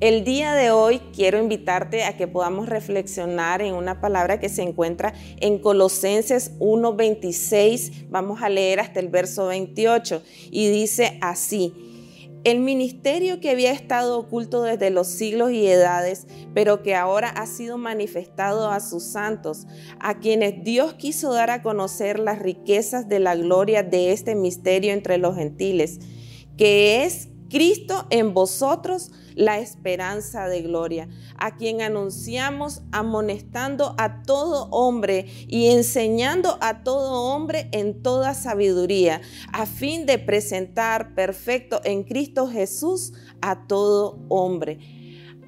El día de hoy quiero invitarte a que podamos reflexionar en una palabra que se encuentra en Colosenses 1:26. Vamos a leer hasta el verso 28 y dice así. El ministerio que había estado oculto desde los siglos y edades, pero que ahora ha sido manifestado a sus santos, a quienes Dios quiso dar a conocer las riquezas de la gloria de este misterio entre los gentiles, que es Cristo en vosotros, la esperanza de gloria, a quien anunciamos amonestando a todo hombre y enseñando a todo hombre en toda sabiduría, a fin de presentar perfecto en Cristo Jesús a todo hombre.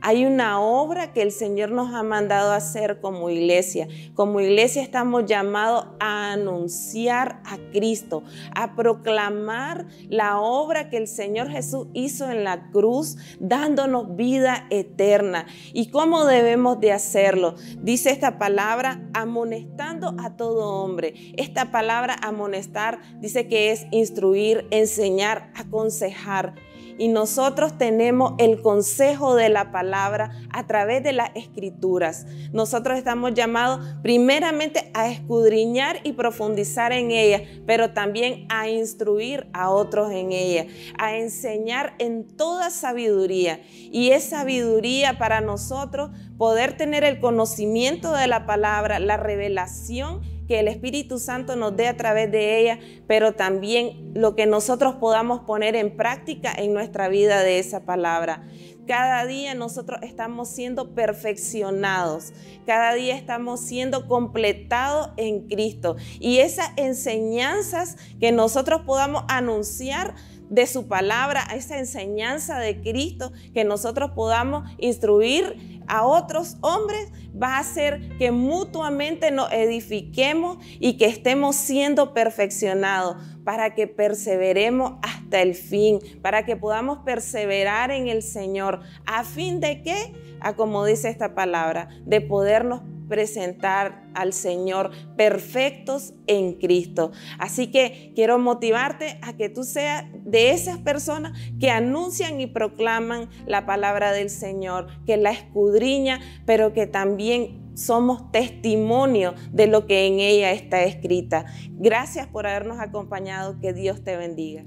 Hay una obra que el Señor nos ha mandado hacer como iglesia. Como iglesia estamos llamados a anunciar a Cristo, a proclamar la obra que el Señor Jesús hizo en la cruz, dándonos vida eterna. ¿Y cómo debemos de hacerlo? Dice esta palabra, amonestando a todo hombre. Esta palabra amonestar dice que es instruir, enseñar, aconsejar y nosotros tenemos el consejo de la palabra a través de las escrituras. Nosotros estamos llamados primeramente a escudriñar y profundizar en ella, pero también a instruir a otros en ella, a enseñar en toda sabiduría. Y es sabiduría para nosotros poder tener el conocimiento de la palabra, la revelación que el Espíritu Santo nos dé a través de ella, pero también lo que nosotros podamos poner en práctica en nuestra vida de esa palabra. Cada día nosotros estamos siendo perfeccionados, cada día estamos siendo completados en Cristo. Y esas enseñanzas que nosotros podamos anunciar de su palabra, esa enseñanza de Cristo, que nosotros podamos instruir a otros hombres, va a hacer que mutuamente nos edifiquemos y que estemos siendo perfeccionados para que perseveremos hasta el fin, para que podamos perseverar en el Señor, a fin de que, a como dice esta palabra, de podernos presentar al Señor perfectos en Cristo. Así que quiero motivarte a que tú seas de esas personas que anuncian y proclaman la palabra del Señor, que la escudriña, pero que también somos testimonio de lo que en ella está escrita. Gracias por habernos acompañado. Que Dios te bendiga.